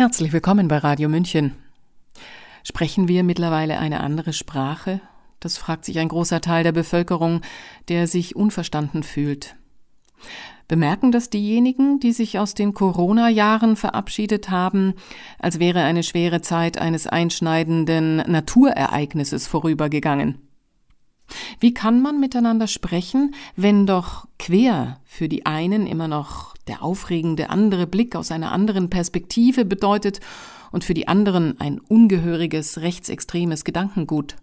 Herzlich willkommen bei Radio München. Sprechen wir mittlerweile eine andere Sprache? Das fragt sich ein großer Teil der Bevölkerung, der sich unverstanden fühlt. Bemerken das diejenigen, die sich aus den Corona-Jahren verabschiedet haben, als wäre eine schwere Zeit eines einschneidenden Naturereignisses vorübergegangen? Wie kann man miteinander sprechen, wenn doch quer für die einen immer noch der aufregende andere Blick aus einer anderen Perspektive bedeutet und für die anderen ein ungehöriges rechtsextremes Gedankengut?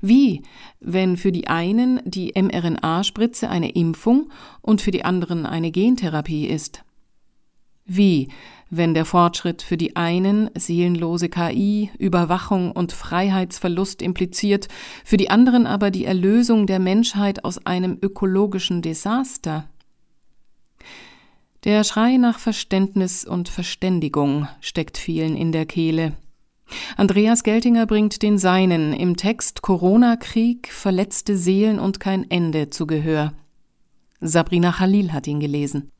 Wie, wenn für die einen die mRNA-Spritze eine Impfung und für die anderen eine Gentherapie ist? Wie, wenn der Fortschritt für die einen seelenlose KI, Überwachung und Freiheitsverlust impliziert, für die anderen aber die Erlösung der Menschheit aus einem ökologischen Desaster? Der Schrei nach Verständnis und Verständigung steckt vielen in der Kehle. Andreas Geltinger bringt den Seinen im Text Corona-Krieg, verletzte Seelen und kein Ende zu Gehör. Sabrina Khalil hat ihn gelesen.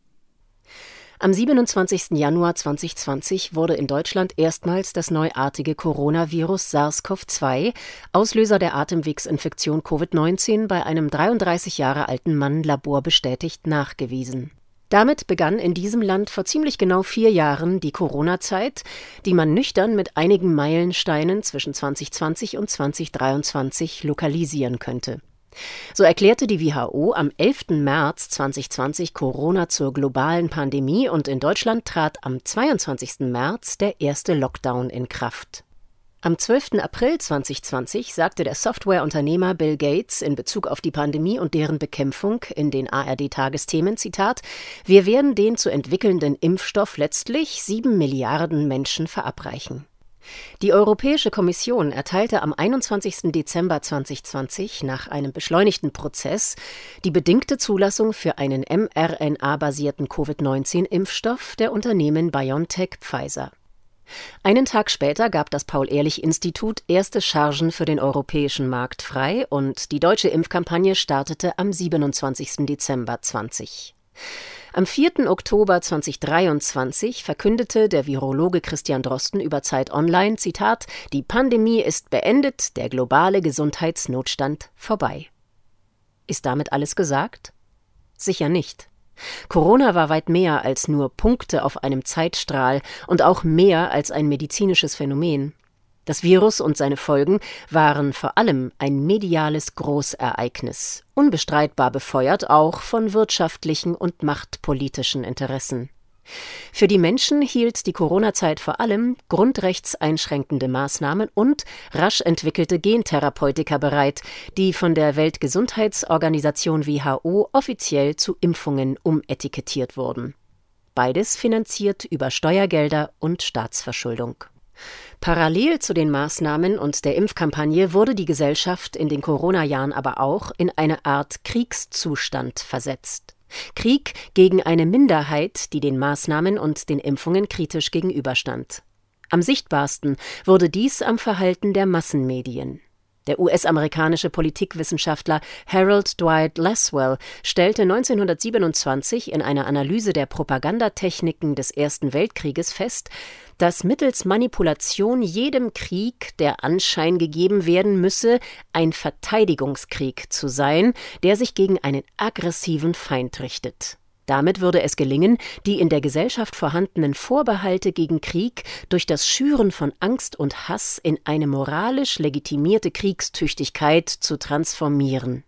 Am 27. Januar 2020 wurde in Deutschland erstmals das neuartige Coronavirus SARS-CoV-2, Auslöser der Atemwegsinfektion Covid-19, bei einem 33 Jahre alten Mann laborbestätigt nachgewiesen. Damit begann in diesem Land vor ziemlich genau vier Jahren die Corona-Zeit, die man nüchtern mit einigen Meilensteinen zwischen 2020 und 2023 lokalisieren könnte. So erklärte die WHO am 11. März 2020 Corona zur globalen Pandemie und in Deutschland trat am 22. März der erste Lockdown in Kraft. Am 12. April 2020 sagte der Softwareunternehmer Bill Gates in Bezug auf die Pandemie und deren Bekämpfung in den ARD-Tagesthemen, Zitat, wir werden den zu entwickelnden Impfstoff letztlich sieben Milliarden Menschen verabreichen. Die Europäische Kommission erteilte am 21. Dezember 2020 nach einem beschleunigten Prozess die bedingte Zulassung für einen mRNA-basierten Covid-19-Impfstoff der Unternehmen BioNTech Pfizer. Einen Tag später gab das Paul-Ehrlich-Institut erste Chargen für den europäischen Markt frei und die deutsche Impfkampagne startete am 27. Dezember 20. Am 4. Oktober 2023 verkündete der Virologe Christian Drosten über Zeit Online, Zitat, die Pandemie ist beendet, der globale Gesundheitsnotstand vorbei. Ist damit alles gesagt? Sicher nicht. Corona war weit mehr als nur Punkte auf einem Zeitstrahl und auch mehr als ein medizinisches Phänomen. Das Virus und seine Folgen waren vor allem ein mediales Großereignis, unbestreitbar befeuert auch von wirtschaftlichen und machtpolitischen Interessen. Für die Menschen hielt die Corona-Zeit vor allem grundrechtseinschränkende Maßnahmen und rasch entwickelte Gentherapeutika bereit, die von der Weltgesundheitsorganisation WHO offiziell zu Impfungen umetikettiert wurden. Beides finanziert über Steuergelder und Staatsverschuldung. Parallel zu den Maßnahmen und der Impfkampagne wurde die Gesellschaft in den Corona-Jahren aber auch in eine Art Kriegszustand versetzt. Krieg gegen eine Minderheit, die den Maßnahmen und den Impfungen kritisch gegenüberstand. Am sichtbarsten wurde dies am Verhalten der Massenmedien. Der US-amerikanische Politikwissenschaftler Harold Dwight Laswell stellte 1927 in einer Analyse der Propagandatechniken des Ersten Weltkrieges fest, dass mittels Manipulation jedem Krieg der Anschein gegeben werden müsse, ein Verteidigungskrieg zu sein, der sich gegen einen aggressiven Feind richtet. Damit würde es gelingen, die in der Gesellschaft vorhandenen Vorbehalte gegen Krieg durch das Schüren von Angst und Hass in eine moralisch legitimierte Kriegstüchtigkeit zu transformieren.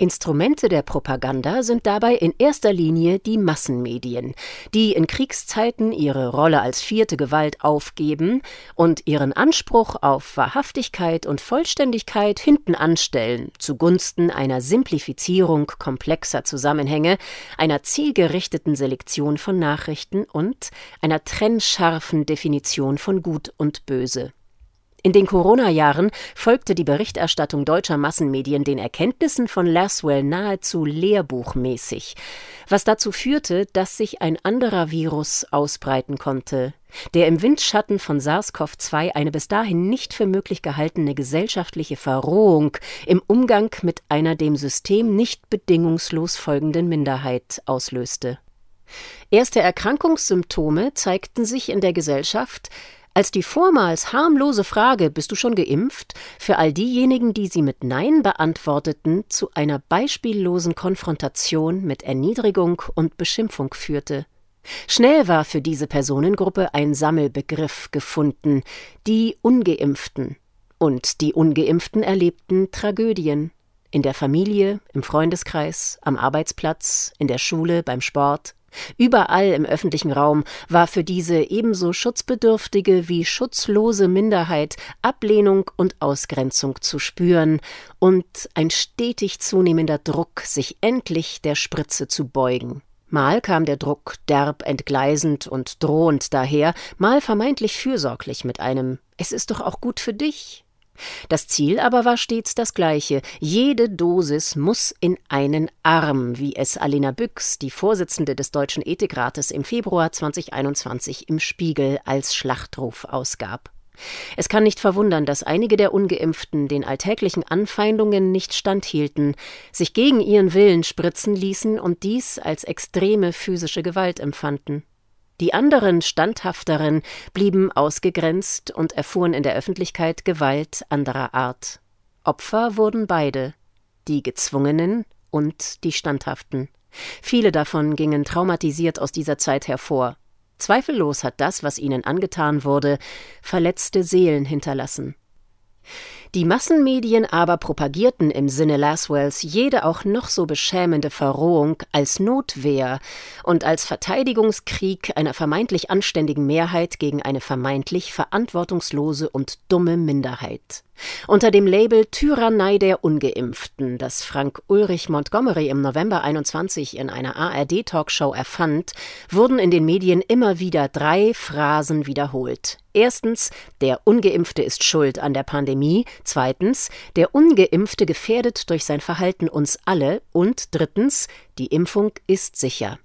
Instrumente der Propaganda sind dabei in erster Linie die Massenmedien, die in Kriegszeiten ihre Rolle als vierte Gewalt aufgeben und ihren Anspruch auf Wahrhaftigkeit und Vollständigkeit hinten anstellen, zugunsten einer Simplifizierung komplexer Zusammenhänge, einer zielgerichteten Selektion von Nachrichten und einer trennscharfen Definition von Gut und Böse. In den Corona-Jahren folgte die Berichterstattung deutscher Massenmedien den Erkenntnissen von Laswell nahezu lehrbuchmäßig, was dazu führte, dass sich ein anderer Virus ausbreiten konnte, der im Windschatten von SARS-CoV-2 eine bis dahin nicht für möglich gehaltene gesellschaftliche Verrohung im Umgang mit einer dem System nicht bedingungslos folgenden Minderheit auslöste. Erste Erkrankungssymptome zeigten sich in der Gesellschaft, als die vormals harmlose Frage Bist du schon geimpft für all diejenigen, die sie mit Nein beantworteten, zu einer beispiellosen Konfrontation mit Erniedrigung und Beschimpfung führte. Schnell war für diese Personengruppe ein Sammelbegriff gefunden die ungeimpften. Und die ungeimpften erlebten Tragödien in der Familie, im Freundeskreis, am Arbeitsplatz, in der Schule, beim Sport. Überall im öffentlichen Raum war für diese ebenso schutzbedürftige wie schutzlose Minderheit Ablehnung und Ausgrenzung zu spüren und ein stetig zunehmender Druck, sich endlich der Spritze zu beugen. Mal kam der Druck derb entgleisend und drohend daher, mal vermeintlich fürsorglich mit einem Es ist doch auch gut für dich, das Ziel aber war stets das gleiche. Jede Dosis muss in einen Arm, wie es Alena Büchs, die Vorsitzende des Deutschen Ethikrates, im Februar 2021 im Spiegel als Schlachtruf ausgab. Es kann nicht verwundern, dass einige der ungeimpften den alltäglichen Anfeindungen nicht standhielten, sich gegen ihren Willen spritzen ließen und dies als extreme physische Gewalt empfanden. Die anderen Standhafteren blieben ausgegrenzt und erfuhren in der Öffentlichkeit Gewalt anderer Art. Opfer wurden beide, die Gezwungenen und die Standhaften. Viele davon gingen traumatisiert aus dieser Zeit hervor. Zweifellos hat das, was ihnen angetan wurde, verletzte Seelen hinterlassen. Die Massenmedien aber propagierten im Sinne Laswells jede auch noch so beschämende Verrohung als Notwehr und als Verteidigungskrieg einer vermeintlich anständigen Mehrheit gegen eine vermeintlich verantwortungslose und dumme Minderheit. Unter dem Label Tyrannei der Ungeimpften, das Frank Ulrich Montgomery im November 21 in einer ARD-Talkshow erfand, wurden in den Medien immer wieder drei Phrasen wiederholt. Erstens, der Ungeimpfte ist schuld an der Pandemie. Zweitens, der Ungeimpfte gefährdet durch sein Verhalten uns alle. Und drittens, die Impfung ist sicher.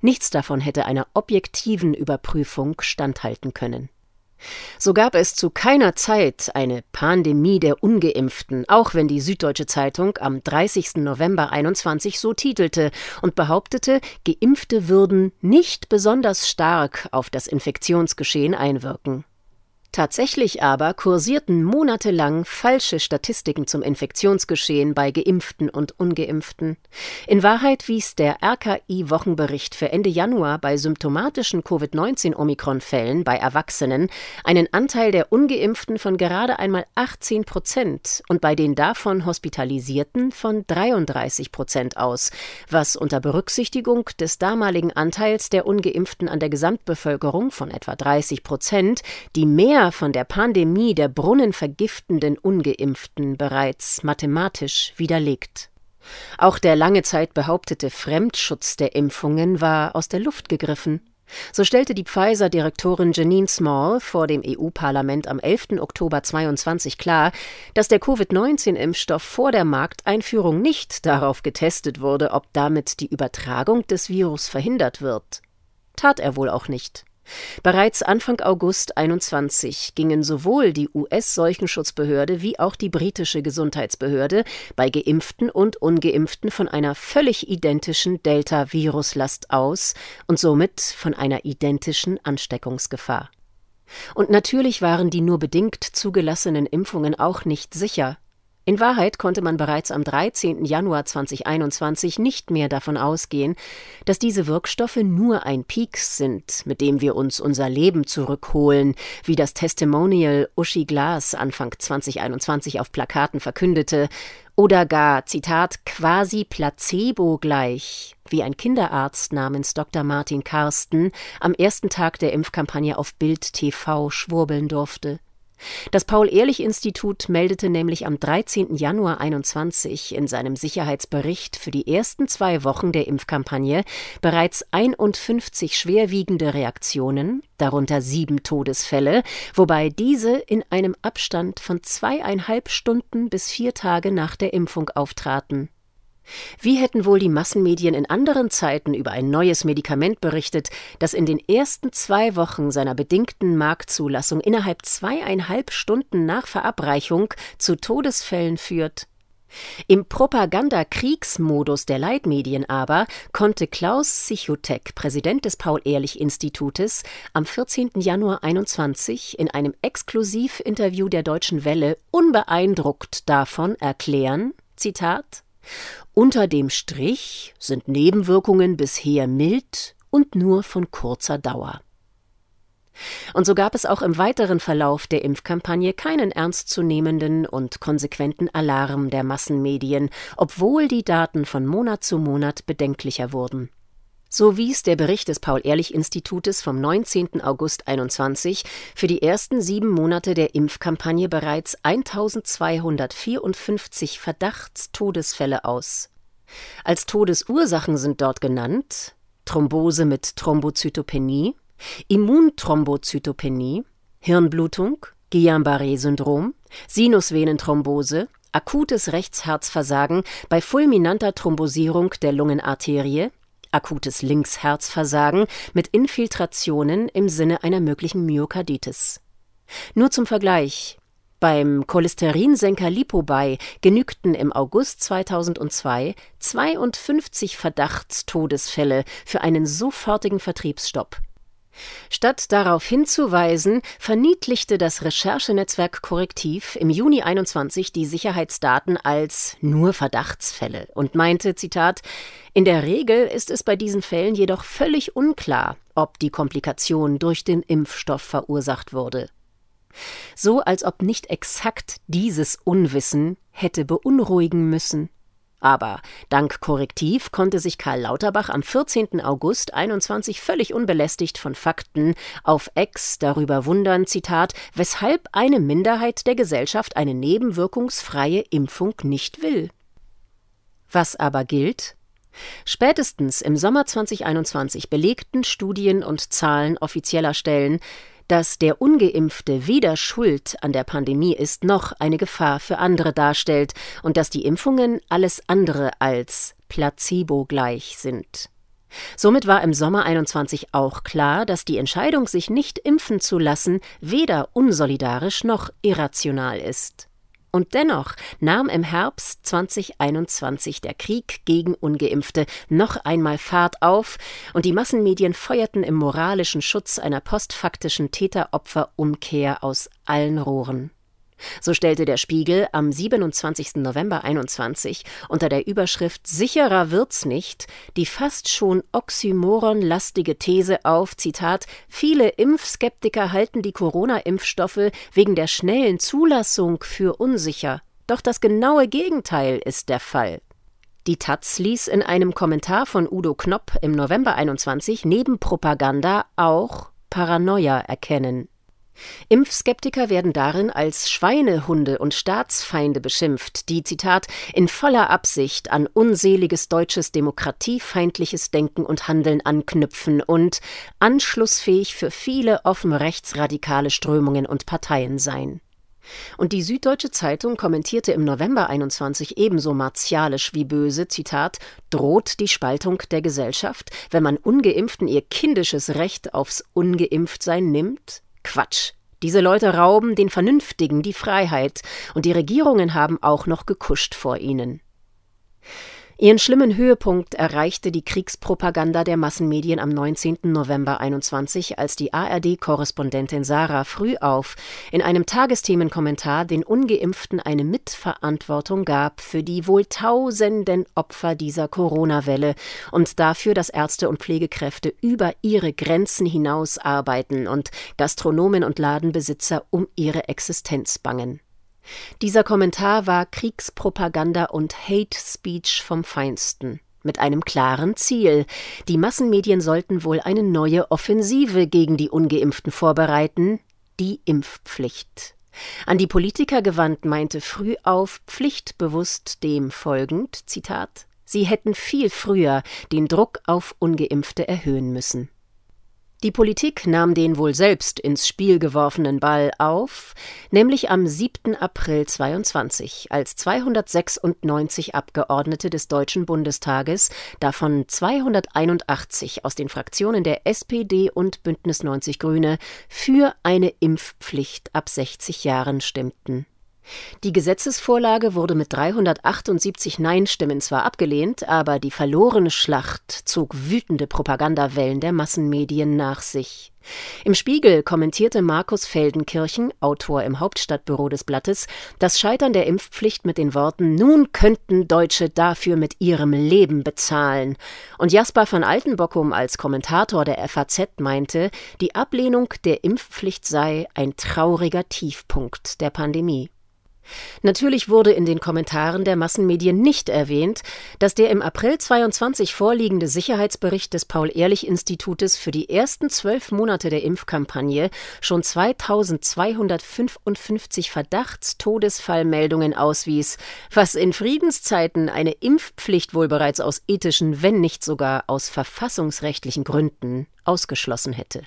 Nichts davon hätte einer objektiven Überprüfung standhalten können. So gab es zu keiner Zeit eine Pandemie der Ungeimpften, auch wenn die Süddeutsche Zeitung am 30. November 21 so titelte und behauptete, Geimpfte würden nicht besonders stark auf das Infektionsgeschehen einwirken. Tatsächlich aber kursierten monatelang falsche Statistiken zum Infektionsgeschehen bei Geimpften und Ungeimpften. In Wahrheit wies der RKI-Wochenbericht für Ende Januar bei symptomatischen Covid-19-Omikron-Fällen bei Erwachsenen einen Anteil der Ungeimpften von gerade einmal 18 Prozent und bei den davon Hospitalisierten von 33 Prozent aus, was unter Berücksichtigung des damaligen Anteils der Ungeimpften an der Gesamtbevölkerung von etwa 30 Prozent, die mehr von der Pandemie der brunnenvergiftenden Ungeimpften bereits mathematisch widerlegt. Auch der lange Zeit behauptete Fremdschutz der Impfungen war aus der Luft gegriffen. So stellte die Pfizer-Direktorin Janine Small vor dem EU-Parlament am 11. Oktober 22 klar, dass der Covid-19-Impfstoff vor der Markteinführung nicht darauf getestet wurde, ob damit die Übertragung des Virus verhindert wird. Tat er wohl auch nicht. Bereits Anfang August 21 gingen sowohl die US-Seuchenschutzbehörde wie auch die britische Gesundheitsbehörde bei Geimpften und Ungeimpften von einer völlig identischen Delta-Viruslast aus und somit von einer identischen Ansteckungsgefahr. Und natürlich waren die nur bedingt zugelassenen Impfungen auch nicht sicher. In Wahrheit konnte man bereits am 13. Januar 2021 nicht mehr davon ausgehen, dass diese Wirkstoffe nur ein Peaks sind, mit dem wir uns unser Leben zurückholen, wie das Testimonial Uschi Glas Anfang 2021 auf Plakaten verkündete, oder gar, Zitat, quasi Placebo gleich, wie ein Kinderarzt namens Dr. Martin Karsten am ersten Tag der Impfkampagne auf Bild TV schwurbeln durfte. Das Paul-Ehrlich-Institut meldete nämlich am 13. Januar 21 in seinem Sicherheitsbericht für die ersten zwei Wochen der Impfkampagne bereits 51 schwerwiegende Reaktionen, darunter sieben Todesfälle, wobei diese in einem Abstand von zweieinhalb Stunden bis vier Tage nach der Impfung auftraten. Wie hätten wohl die Massenmedien in anderen Zeiten über ein neues Medikament berichtet, das in den ersten zwei Wochen seiner bedingten Marktzulassung innerhalb zweieinhalb Stunden nach Verabreichung zu Todesfällen führt? Im Propagandakriegsmodus der Leitmedien aber konnte Klaus Sichutek, Präsident des Paul-Ehrlich-Institutes, am 14. Januar 21 in einem Exklusivinterview der Deutschen Welle unbeeindruckt davon erklären, Zitat, unter dem Strich sind Nebenwirkungen bisher mild und nur von kurzer Dauer. Und so gab es auch im weiteren Verlauf der Impfkampagne keinen ernstzunehmenden und konsequenten Alarm der Massenmedien, obwohl die Daten von Monat zu Monat bedenklicher wurden. So wies der Bericht des Paul-Ehrlich-Institutes vom 19. August 21 für die ersten sieben Monate der Impfkampagne bereits 1254 Verdachtstodesfälle aus. Als Todesursachen sind dort genannt Thrombose mit Thrombozytopenie, Immunthrombozytopenie, Hirnblutung, Guillain-Barré-Syndrom, Sinusvenenthrombose, akutes Rechtsherzversagen bei fulminanter Thrombosierung der Lungenarterie, akutes Linksherzversagen mit Infiltrationen im Sinne einer möglichen Myokarditis. Nur zum Vergleich. Beim Cholesterinsenker Lipobay genügten im August 2002 52 Verdachtstodesfälle für einen sofortigen Vertriebsstopp. Statt darauf hinzuweisen, verniedlichte das Recherchenetzwerk Korrektiv im Juni 21 die Sicherheitsdaten als nur Verdachtsfälle und meinte, Zitat, in der Regel ist es bei diesen Fällen jedoch völlig unklar, ob die Komplikation durch den Impfstoff verursacht wurde. So als ob nicht exakt dieses Unwissen hätte beunruhigen müssen. Aber dank Korrektiv konnte sich Karl Lauterbach am 14. August 21 völlig unbelästigt von Fakten auf Ex darüber wundern, Zitat, weshalb eine Minderheit der Gesellschaft eine nebenwirkungsfreie Impfung nicht will. Was aber gilt? Spätestens im Sommer 2021 belegten Studien und Zahlen offizieller Stellen, dass der ungeimpfte weder schuld an der Pandemie ist noch eine Gefahr für andere darstellt und dass die Impfungen alles andere als placebo gleich sind. Somit war im Sommer 21 auch klar, dass die Entscheidung, sich nicht impfen zu lassen, weder unsolidarisch noch irrational ist. Und dennoch nahm im Herbst 2021 der Krieg gegen ungeimpfte noch einmal Fahrt auf, und die Massenmedien feuerten im moralischen Schutz einer postfaktischen Täteropferumkehr aus allen Rohren. So stellte der Spiegel am 27. November 21 unter der Überschrift Sicherer wird's nicht die fast schon oxymoronlastige These auf, Zitat, viele Impfskeptiker halten die Corona-Impfstoffe wegen der schnellen Zulassung für unsicher. Doch das genaue Gegenteil ist der Fall. Die Taz ließ in einem Kommentar von Udo Knopp im November 21 neben Propaganda auch Paranoia erkennen. Impfskeptiker werden darin als Schweinehunde und Staatsfeinde beschimpft, die, Zitat, in voller Absicht an unseliges deutsches demokratiefeindliches Denken und Handeln anknüpfen und anschlussfähig für viele offen rechtsradikale Strömungen und Parteien seien. Und die Süddeutsche Zeitung kommentierte im November 21 ebenso martialisch wie böse, Zitat, droht die Spaltung der Gesellschaft, wenn man Ungeimpften ihr kindisches Recht aufs Ungeimpftsein nimmt? Quatsch. Diese Leute rauben den Vernünftigen die Freiheit, und die Regierungen haben auch noch gekuscht vor ihnen. Ihren schlimmen Höhepunkt erreichte die Kriegspropaganda der Massenmedien am 19. November 21, als die ARD-Korrespondentin Sarah Frühauf in einem Tagesthemenkommentar den Ungeimpften eine Mitverantwortung gab für die wohl tausenden Opfer dieser Corona-Welle und dafür, dass Ärzte und Pflegekräfte über ihre Grenzen hinaus arbeiten und Gastronomen und Ladenbesitzer um ihre Existenz bangen. Dieser Kommentar war Kriegspropaganda und Hate Speech vom Feinsten mit einem klaren Ziel. Die Massenmedien sollten wohl eine neue Offensive gegen die ungeimpften vorbereiten, die Impfpflicht. An die Politiker gewandt meinte früh auf pflichtbewusst dem folgend Zitat Sie hätten viel früher den Druck auf ungeimpfte erhöhen müssen. Die Politik nahm den wohl selbst ins Spiel geworfenen Ball auf, nämlich am 7. April 22, als 296 Abgeordnete des Deutschen Bundestages, davon 281 aus den Fraktionen der SPD und Bündnis 90 Grüne, für eine Impfpflicht ab 60 Jahren stimmten. Die Gesetzesvorlage wurde mit 378 Nein-Stimmen zwar abgelehnt, aber die verlorene Schlacht zog wütende Propagandawellen der Massenmedien nach sich. Im Spiegel kommentierte Markus Feldenkirchen, Autor im Hauptstadtbüro des Blattes, das Scheitern der Impfpflicht mit den Worten Nun könnten Deutsche dafür mit ihrem Leben bezahlen. Und Jasper van Altenbockum als Kommentator der FAZ meinte, die Ablehnung der Impfpflicht sei ein trauriger Tiefpunkt der Pandemie. Natürlich wurde in den Kommentaren der Massenmedien nicht erwähnt, dass der im April 22 vorliegende Sicherheitsbericht des Paul-Ehrlich-Institutes für die ersten zwölf Monate der Impfkampagne schon 2255 Verdachtstodesfallmeldungen auswies, was in Friedenszeiten eine Impfpflicht wohl bereits aus ethischen, wenn nicht sogar aus verfassungsrechtlichen Gründen ausgeschlossen hätte.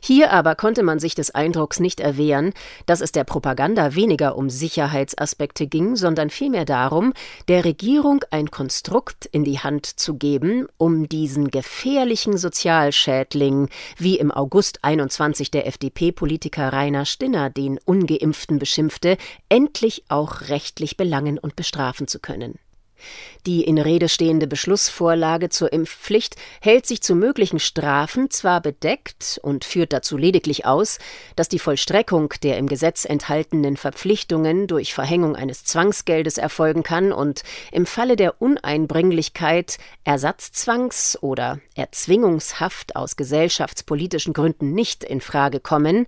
Hier aber konnte man sich des Eindrucks nicht erwehren, dass es der Propaganda weniger um Sicherheitsaspekte ging, sondern vielmehr darum, der Regierung ein Konstrukt in die Hand zu geben, um diesen gefährlichen Sozialschädling, wie im August 21 der FDP-Politiker Rainer Stinner den Ungeimpften beschimpfte, endlich auch rechtlich belangen und bestrafen zu können. Die in Rede stehende Beschlussvorlage zur Impfpflicht hält sich zu möglichen Strafen zwar bedeckt und führt dazu lediglich aus, dass die Vollstreckung der im Gesetz enthaltenen Verpflichtungen durch Verhängung eines Zwangsgeldes erfolgen kann und im Falle der Uneinbringlichkeit Ersatzzwangs oder Erzwingungshaft aus gesellschaftspolitischen Gründen nicht in Frage kommen,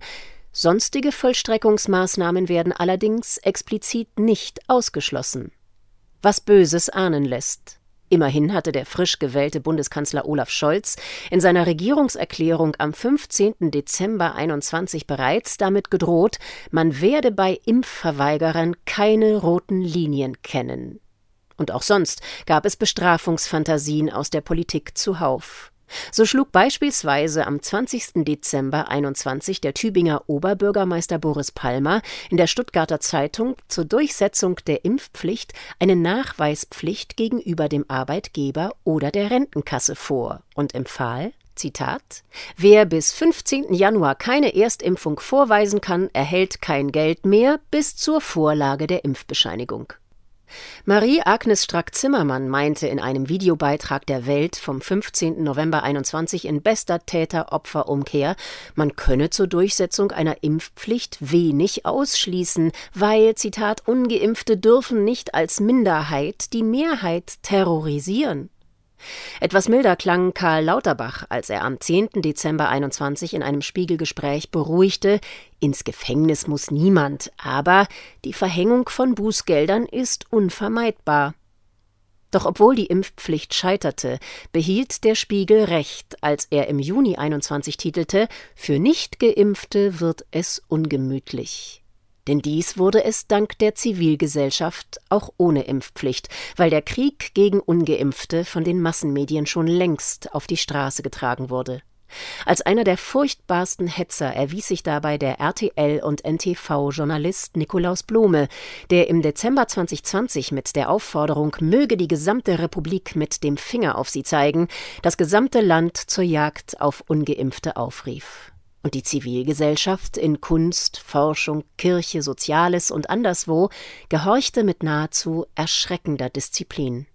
sonstige Vollstreckungsmaßnahmen werden allerdings explizit nicht ausgeschlossen was Böses ahnen lässt. Immerhin hatte der frisch gewählte Bundeskanzler Olaf Scholz in seiner Regierungserklärung am 15. Dezember 21 bereits damit gedroht, man werde bei Impfverweigerern keine roten Linien kennen. Und auch sonst gab es Bestrafungsfantasien aus der Politik zuhauf. So schlug beispielsweise am 20. Dezember 21 der Tübinger Oberbürgermeister Boris Palmer in der Stuttgarter Zeitung zur Durchsetzung der Impfpflicht eine Nachweispflicht gegenüber dem Arbeitgeber oder der Rentenkasse vor und empfahl Zitat Wer bis 15. Januar keine Erstimpfung vorweisen kann, erhält kein Geld mehr bis zur Vorlage der Impfbescheinigung. Marie-Agnes Strack-Zimmermann meinte in einem Videobeitrag der Welt vom 15. November 21 in bester Täter-Opfer-Umkehr, man könne zur Durchsetzung einer Impfpflicht wenig ausschließen, weil, Zitat, Ungeimpfte dürfen nicht als Minderheit die Mehrheit terrorisieren. Etwas milder klang Karl Lauterbach, als er am 10. Dezember 21 in einem Spiegelgespräch beruhigte, ins Gefängnis muss niemand, aber die Verhängung von Bußgeldern ist unvermeidbar. Doch obwohl die Impfpflicht scheiterte, behielt der Spiegel recht, als er im Juni 21 titelte Für Nichtgeimpfte wird es ungemütlich. Denn dies wurde es dank der Zivilgesellschaft auch ohne Impfpflicht, weil der Krieg gegen ungeimpfte von den Massenmedien schon längst auf die Straße getragen wurde. Als einer der furchtbarsten Hetzer erwies sich dabei der RTL und NTV-Journalist Nikolaus Blome, der im Dezember 2020 mit der Aufforderung, möge die gesamte Republik mit dem Finger auf sie zeigen, das gesamte Land zur Jagd auf ungeimpfte aufrief. Und die Zivilgesellschaft in Kunst, Forschung, Kirche, Soziales und anderswo gehorchte mit nahezu erschreckender Disziplin.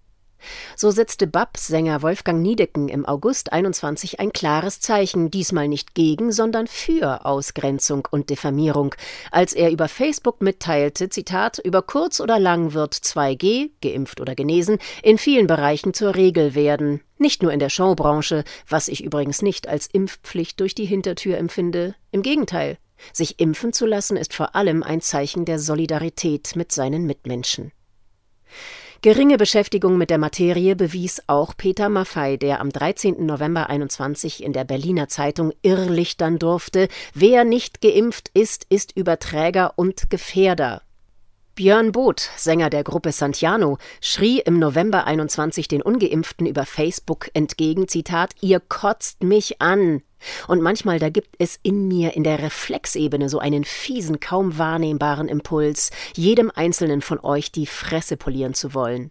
So setzte BAP-Sänger Wolfgang Niedecken im August 21 ein klares Zeichen, diesmal nicht gegen, sondern für Ausgrenzung und Diffamierung, als er über Facebook mitteilte, Zitat, über kurz oder lang wird 2G, geimpft oder genesen, in vielen Bereichen zur Regel werden. Nicht nur in der Showbranche, was ich übrigens nicht als Impfpflicht durch die Hintertür empfinde. Im Gegenteil. Sich impfen zu lassen ist vor allem ein Zeichen der Solidarität mit seinen Mitmenschen. Geringe Beschäftigung mit der Materie bewies auch Peter Maffei, der am 13. November 21 in der Berliner Zeitung irrlichtern durfte, wer nicht geimpft ist, ist Überträger und Gefährder. Björn Both, Sänger der Gruppe Santiano, schrie im November 21 den Ungeimpften über Facebook entgegen, Zitat, ihr kotzt mich an. Und manchmal, da gibt es in mir in der Reflexebene so einen fiesen, kaum wahrnehmbaren Impuls, jedem einzelnen von euch die Fresse polieren zu wollen.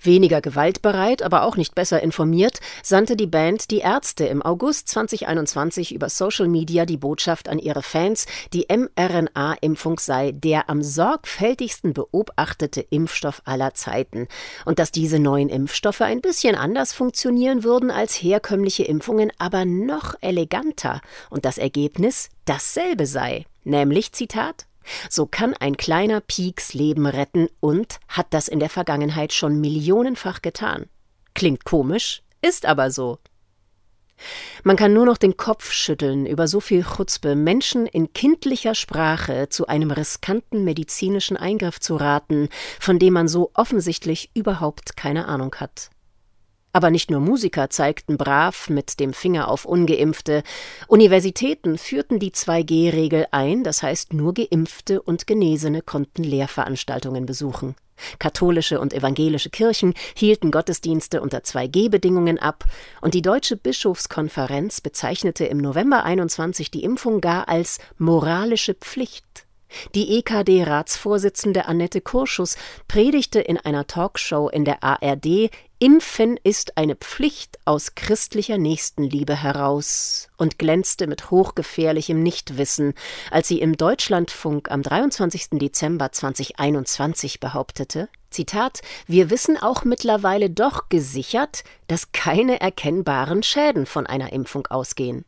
Weniger gewaltbereit, aber auch nicht besser informiert, sandte die Band Die Ärzte im August 2021 über Social Media die Botschaft an ihre Fans, die mRNA-Impfung sei der am sorgfältigsten beobachtete Impfstoff aller Zeiten. Und dass diese neuen Impfstoffe ein bisschen anders funktionieren würden als herkömmliche Impfungen, aber noch eleganter. Und das Ergebnis dasselbe sei, nämlich Zitat so kann ein kleiner Pieks Leben retten und hat das in der Vergangenheit schon millionenfach getan. Klingt komisch, ist aber so. Man kann nur noch den Kopf schütteln über so viel Chutzpe, Menschen in kindlicher Sprache zu einem riskanten medizinischen Eingriff zu raten, von dem man so offensichtlich überhaupt keine Ahnung hat. Aber nicht nur Musiker zeigten brav mit dem Finger auf ungeimpfte, Universitäten führten die 2G-Regel ein, das heißt nur geimpfte und Genesene konnten Lehrveranstaltungen besuchen. Katholische und evangelische Kirchen hielten Gottesdienste unter 2G-Bedingungen ab, und die Deutsche Bischofskonferenz bezeichnete im November 21 die Impfung gar als moralische Pflicht. Die EKD-Ratsvorsitzende Annette Kurschus predigte in einer Talkshow in der ARD, Impfen ist eine Pflicht aus christlicher Nächstenliebe heraus und glänzte mit hochgefährlichem Nichtwissen, als sie im Deutschlandfunk am 23. Dezember 2021 behauptete, Zitat, wir wissen auch mittlerweile doch gesichert, dass keine erkennbaren Schäden von einer Impfung ausgehen.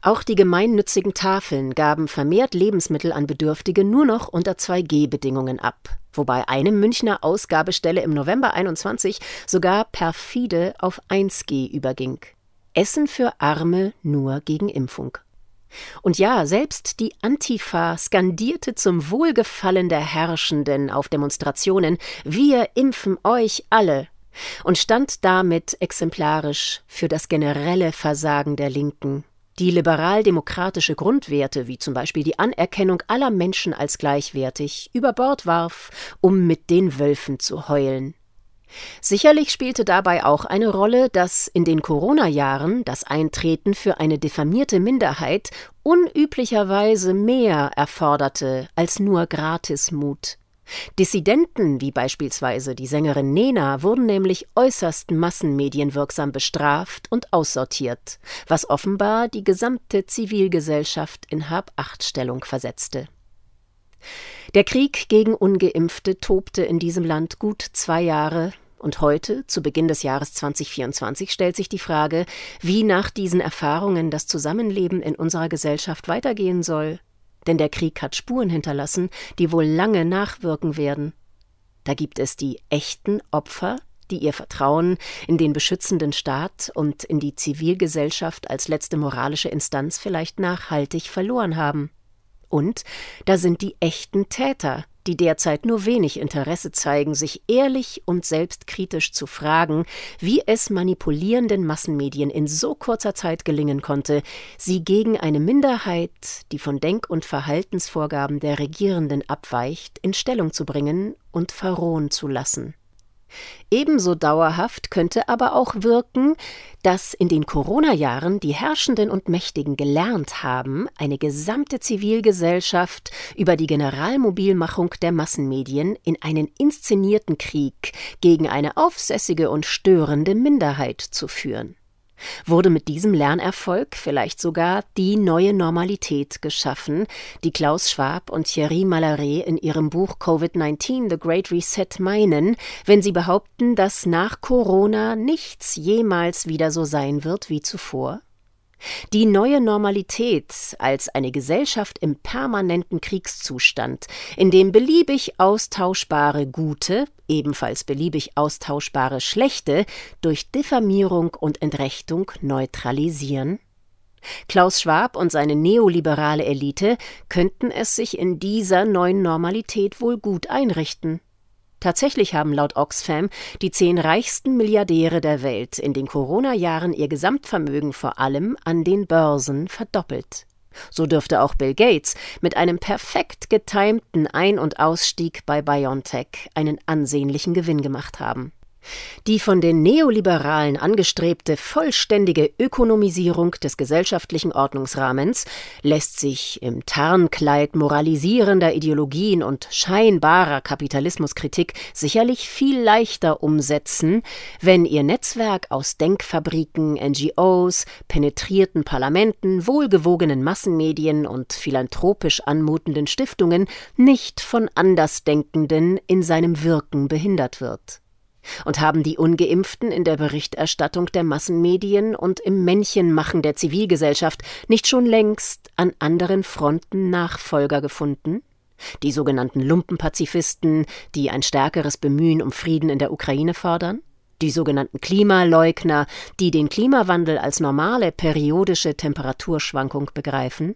Auch die gemeinnützigen Tafeln gaben vermehrt Lebensmittel an Bedürftige nur noch unter 2G-Bedingungen ab, wobei eine Münchner Ausgabestelle im November 21 sogar perfide auf 1G überging. Essen für Arme nur gegen Impfung. Und ja, selbst die Antifa skandierte zum Wohlgefallen der Herrschenden auf Demonstrationen Wir impfen euch alle und stand damit exemplarisch für das generelle Versagen der Linken die liberal-demokratische Grundwerte wie zum Beispiel die Anerkennung aller Menschen als gleichwertig über Bord warf, um mit den Wölfen zu heulen. Sicherlich spielte dabei auch eine Rolle, dass in den Corona-Jahren das Eintreten für eine diffamierte Minderheit unüblicherweise mehr erforderte als nur Gratismut. Dissidenten wie beispielsweise die Sängerin Nena wurden nämlich äußerst massenmedienwirksam bestraft und aussortiert, was offenbar die gesamte Zivilgesellschaft in Hab-Acht-Stellung versetzte. Der Krieg gegen ungeimpfte tobte in diesem Land gut zwei Jahre, und heute, zu Beginn des Jahres 2024, stellt sich die Frage, wie nach diesen Erfahrungen das Zusammenleben in unserer Gesellschaft weitergehen soll denn der Krieg hat Spuren hinterlassen, die wohl lange nachwirken werden. Da gibt es die echten Opfer, die ihr Vertrauen in den beschützenden Staat und in die Zivilgesellschaft als letzte moralische Instanz vielleicht nachhaltig verloren haben. Und da sind die echten Täter, die derzeit nur wenig Interesse zeigen, sich ehrlich und selbstkritisch zu fragen, wie es manipulierenden Massenmedien in so kurzer Zeit gelingen konnte, sie gegen eine Minderheit, die von Denk- und Verhaltensvorgaben der Regierenden abweicht, in Stellung zu bringen und verrohen zu lassen. Ebenso dauerhaft könnte aber auch wirken, dass in den Corona-Jahren die Herrschenden und Mächtigen gelernt haben, eine gesamte Zivilgesellschaft über die Generalmobilmachung der Massenmedien in einen inszenierten Krieg gegen eine aufsässige und störende Minderheit zu führen. Wurde mit diesem Lernerfolg vielleicht sogar die neue Normalität geschaffen, die Klaus Schwab und Thierry Malaret in ihrem Buch Covid-19 The Great Reset meinen, wenn sie behaupten, dass nach Corona nichts jemals wieder so sein wird wie zuvor? Die neue Normalität als eine Gesellschaft im permanenten Kriegszustand, in dem beliebig austauschbare gute, ebenfalls beliebig austauschbare schlechte durch Diffamierung und Entrechtung neutralisieren? Klaus Schwab und seine neoliberale Elite könnten es sich in dieser neuen Normalität wohl gut einrichten. Tatsächlich haben laut Oxfam die zehn reichsten Milliardäre der Welt in den Corona-Jahren ihr Gesamtvermögen vor allem an den Börsen verdoppelt. So dürfte auch Bill Gates mit einem perfekt getimten Ein- und Ausstieg bei BioNTech einen ansehnlichen Gewinn gemacht haben. Die von den Neoliberalen angestrebte vollständige Ökonomisierung des gesellschaftlichen Ordnungsrahmens lässt sich im Tarnkleid moralisierender Ideologien und scheinbarer Kapitalismuskritik sicherlich viel leichter umsetzen, wenn ihr Netzwerk aus Denkfabriken, NGOs, penetrierten Parlamenten, wohlgewogenen Massenmedien und philanthropisch anmutenden Stiftungen nicht von Andersdenkenden in seinem Wirken behindert wird. Und haben die ungeimpften in der Berichterstattung der Massenmedien und im Männchenmachen der Zivilgesellschaft nicht schon längst an anderen Fronten Nachfolger gefunden? Die sogenannten Lumpenpazifisten, die ein stärkeres Bemühen um Frieden in der Ukraine fordern? Die sogenannten Klimaleugner, die den Klimawandel als normale periodische Temperaturschwankung begreifen?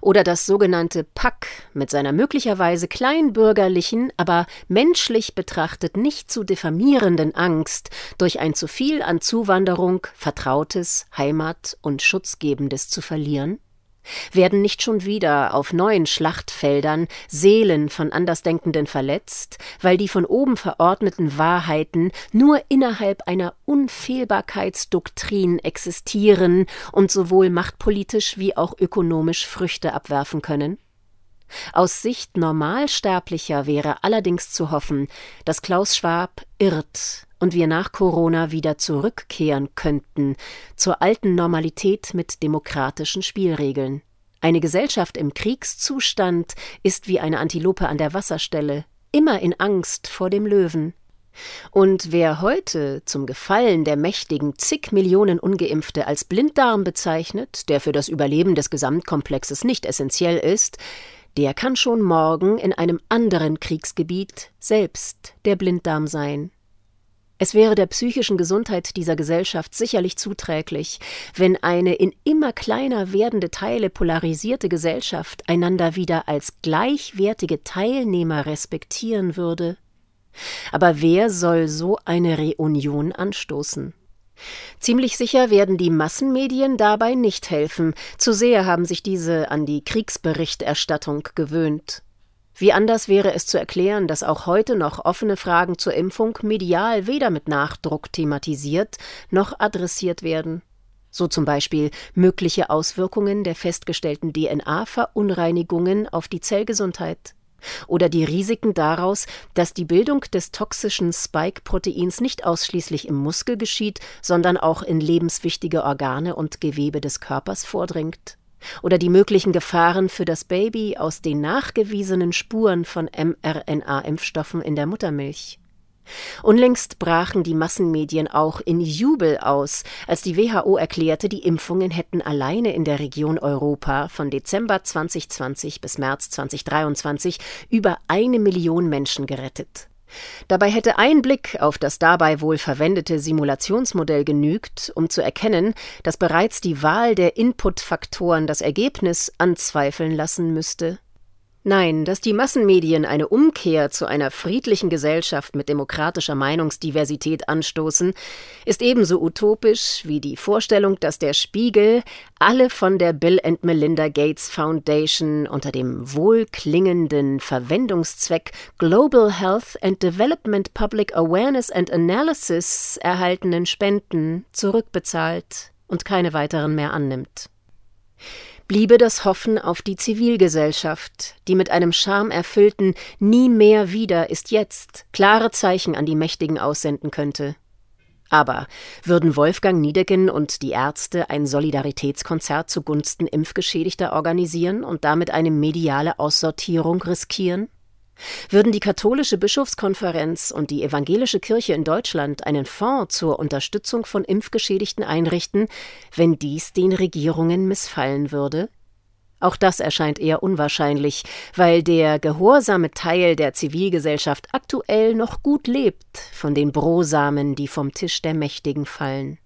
Oder das sogenannte Pack mit seiner möglicherweise kleinbürgerlichen, aber menschlich betrachtet nicht zu diffamierenden Angst, durch ein zu viel an Zuwanderung Vertrautes, Heimat und Schutzgebendes zu verlieren? Werden nicht schon wieder auf neuen Schlachtfeldern Seelen von Andersdenkenden verletzt, weil die von oben verordneten Wahrheiten nur innerhalb einer Unfehlbarkeitsdoktrin existieren und sowohl machtpolitisch wie auch ökonomisch Früchte abwerfen können? Aus Sicht Normalsterblicher wäre allerdings zu hoffen, dass Klaus Schwab irrt und wir nach Corona wieder zurückkehren könnten zur alten Normalität mit demokratischen Spielregeln. Eine Gesellschaft im Kriegszustand ist wie eine Antilope an der Wasserstelle, immer in Angst vor dem Löwen. Und wer heute zum Gefallen der mächtigen zig Millionen Ungeimpfte als Blinddarm bezeichnet, der für das Überleben des Gesamtkomplexes nicht essentiell ist, der kann schon morgen in einem anderen Kriegsgebiet selbst der Blinddarm sein. Es wäre der psychischen Gesundheit dieser Gesellschaft sicherlich zuträglich, wenn eine in immer kleiner werdende Teile polarisierte Gesellschaft einander wieder als gleichwertige Teilnehmer respektieren würde. Aber wer soll so eine Reunion anstoßen? Ziemlich sicher werden die Massenmedien dabei nicht helfen, zu sehr haben sich diese an die Kriegsberichterstattung gewöhnt. Wie anders wäre es zu erklären, dass auch heute noch offene Fragen zur Impfung medial weder mit Nachdruck thematisiert noch adressiert werden. So zum Beispiel mögliche Auswirkungen der festgestellten DNA-Verunreinigungen auf die Zellgesundheit. Oder die Risiken daraus, dass die Bildung des toxischen Spike-Proteins nicht ausschließlich im Muskel geschieht, sondern auch in lebenswichtige Organe und Gewebe des Körpers vordringt oder die möglichen Gefahren für das Baby aus den nachgewiesenen Spuren von mRNA-Impfstoffen in der Muttermilch. Unlängst brachen die Massenmedien auch in Jubel aus, als die WHO erklärte, die Impfungen hätten alleine in der Region Europa von Dezember 2020 bis März 2023 über eine Million Menschen gerettet. Dabei hätte ein Blick auf das dabei wohl verwendete Simulationsmodell genügt, um zu erkennen, dass bereits die Wahl der Inputfaktoren das Ergebnis anzweifeln lassen müsste. Nein, dass die Massenmedien eine Umkehr zu einer friedlichen Gesellschaft mit demokratischer Meinungsdiversität anstoßen, ist ebenso utopisch wie die Vorstellung, dass der Spiegel alle von der Bill and Melinda Gates Foundation unter dem wohlklingenden Verwendungszweck Global Health and Development Public Awareness and Analysis erhaltenen Spenden zurückbezahlt und keine weiteren mehr annimmt bliebe das Hoffen auf die Zivilgesellschaft, die mit einem schamerfüllten Nie mehr wieder ist jetzt klare Zeichen an die Mächtigen aussenden könnte. Aber würden Wolfgang Niedecken und die Ärzte ein Solidaritätskonzert zugunsten Impfgeschädigter organisieren und damit eine mediale Aussortierung riskieren? Würden die katholische Bischofskonferenz und die evangelische Kirche in Deutschland einen Fonds zur Unterstützung von Impfgeschädigten einrichten, wenn dies den Regierungen missfallen würde? Auch das erscheint eher unwahrscheinlich, weil der gehorsame Teil der Zivilgesellschaft aktuell noch gut lebt von den Brosamen, die vom Tisch der Mächtigen fallen.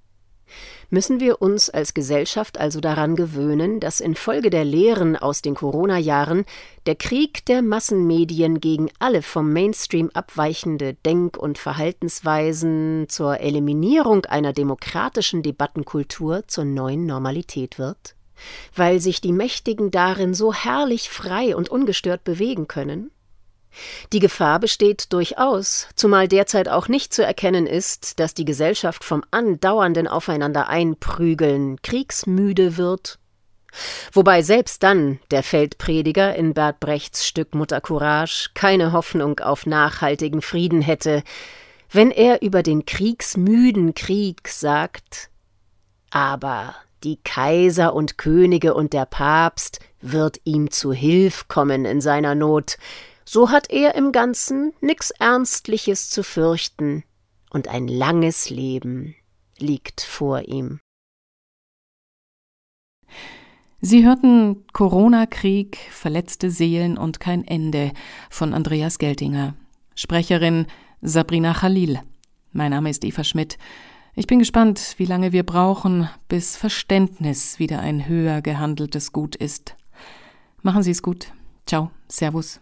Müssen wir uns als Gesellschaft also daran gewöhnen, dass infolge der Lehren aus den Corona-Jahren der Krieg der Massenmedien gegen alle vom Mainstream abweichende Denk- und Verhaltensweisen zur Eliminierung einer demokratischen Debattenkultur zur neuen Normalität wird? Weil sich die Mächtigen darin so herrlich frei und ungestört bewegen können? Die Gefahr besteht durchaus, zumal derzeit auch nicht zu erkennen ist, dass die Gesellschaft vom andauernden Aufeinander einprügeln kriegsmüde wird. Wobei selbst dann der Feldprediger in Bert Brechts Stück Mutter Courage keine Hoffnung auf nachhaltigen Frieden hätte, wenn er über den kriegsmüden Krieg sagt, aber die Kaiser und Könige und der Papst wird ihm zu Hilf kommen in seiner Not, so hat er im Ganzen nix Ernstliches zu fürchten, und ein langes Leben liegt vor ihm. Sie hörten Corona-Krieg, verletzte Seelen und kein Ende von Andreas Geltinger. Sprecherin Sabrina Khalil. Mein Name ist Eva Schmidt. Ich bin gespannt, wie lange wir brauchen, bis Verständnis wieder ein höher gehandeltes Gut ist. Machen Sie es gut. Ciao. Servus.